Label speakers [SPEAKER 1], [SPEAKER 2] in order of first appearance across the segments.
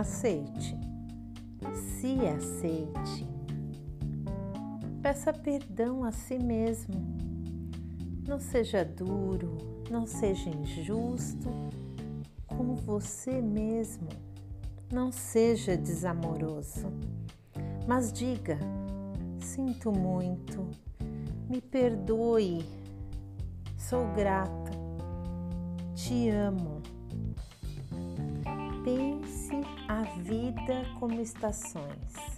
[SPEAKER 1] aceite, se aceite. Peça perdão a si mesmo. Não seja duro, não seja injusto com você mesmo. Não seja desamoroso, mas diga: sinto muito, me perdoe, sou grata, te amo. Vida como estações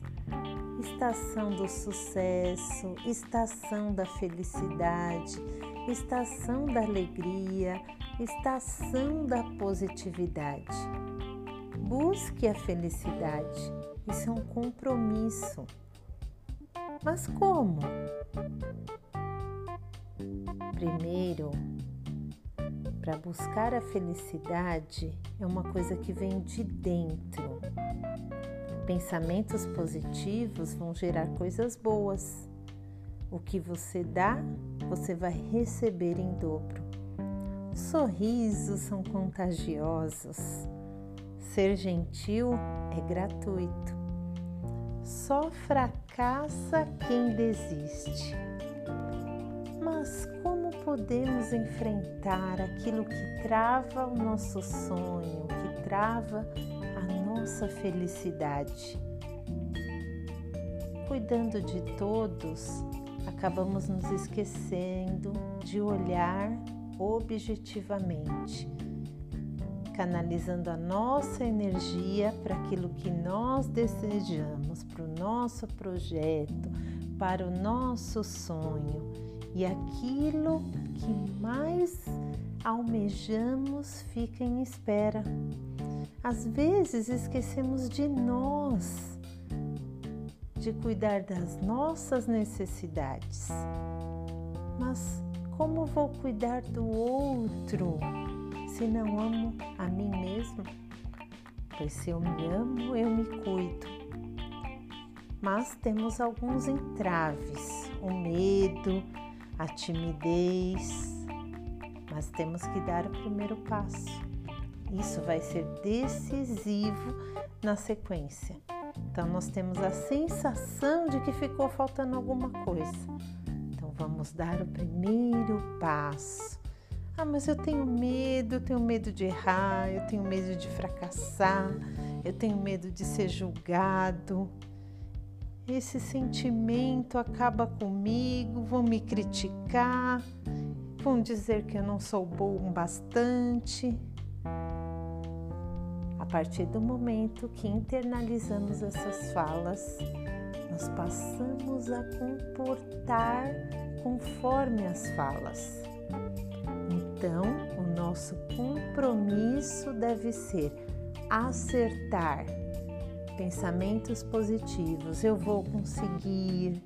[SPEAKER 1] estação do sucesso, estação da felicidade, estação da alegria, estação da positividade. Busque a felicidade, isso é um compromisso. Mas como? Primeiro, para buscar a felicidade é uma coisa que vem de dentro. Pensamentos positivos vão gerar coisas boas. O que você dá, você vai receber em dobro. Sorrisos são contagiosos. Ser gentil é gratuito. Só fracassa quem desiste. Podemos enfrentar aquilo que trava o nosso sonho, que trava nossa felicidade. Cuidando de todos, acabamos nos esquecendo de olhar objetivamente, canalizando a nossa energia para aquilo que nós desejamos, para o nosso projeto, para o nosso sonho e aquilo que mais almejamos fica em espera. Às vezes esquecemos de nós, de cuidar das nossas necessidades. Mas como vou cuidar do outro se não amo a mim mesmo? Pois se eu me amo, eu me cuido. Mas temos alguns entraves: o medo, a timidez. Mas temos que dar o primeiro passo. Isso vai ser decisivo na sequência. Então, nós temos a sensação de que ficou faltando alguma coisa. Então, vamos dar o primeiro passo. Ah, mas eu tenho medo, eu tenho medo de errar, eu tenho medo de fracassar, eu tenho medo de ser julgado. Esse sentimento acaba comigo, vão me criticar, vão dizer que eu não sou bom bastante partir do momento que internalizamos essas falas, nós passamos a comportar conforme as falas. Então, o nosso compromisso deve ser acertar pensamentos positivos. Eu vou conseguir,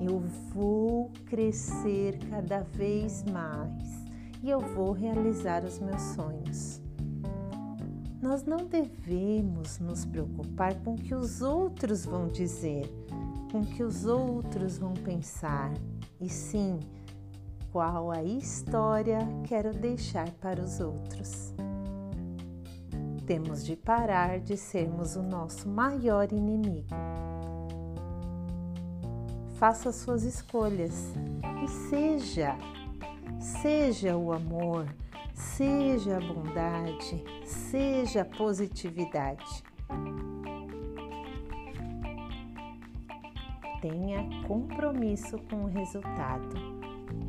[SPEAKER 1] eu vou crescer cada vez mais e eu vou realizar os meus sonhos. Nós não devemos nos preocupar com o que os outros vão dizer, com o que os outros vão pensar, e sim qual a história quero deixar para os outros. Temos de parar de sermos o nosso maior inimigo. Faça suas escolhas e seja, seja o amor seja a bondade, seja a positividade. Tenha compromisso com o resultado.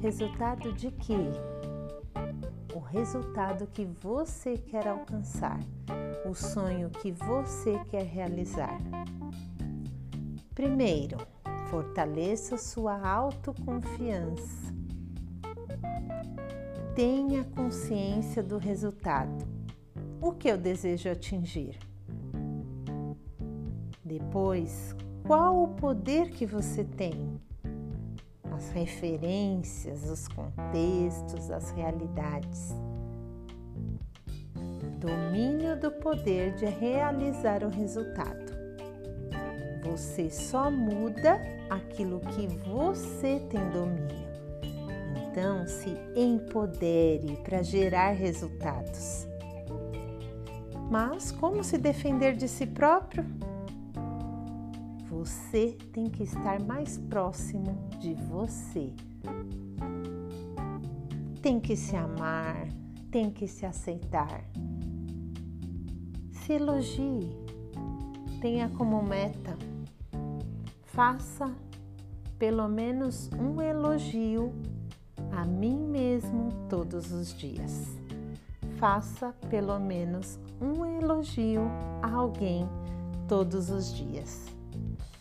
[SPEAKER 1] Resultado de quê? O resultado que você quer alcançar, o sonho que você quer realizar. Primeiro, fortaleça sua autoconfiança tenha consciência do resultado. O que eu desejo atingir? Depois, qual o poder que você tem? As referências, os contextos, as realidades. Domínio do poder de realizar o resultado. Você só muda aquilo que você tem domínio. Então, se empodere para gerar resultados. Mas como se defender de si próprio? Você tem que estar mais próximo de você. Tem que se amar, tem que se aceitar. Se elogie, tenha como meta, faça pelo menos um elogio a mim mesmo todos os dias. Faça pelo menos um elogio a alguém todos os dias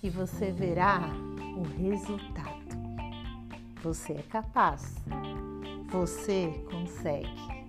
[SPEAKER 1] e você verá o resultado. Você é capaz, você consegue.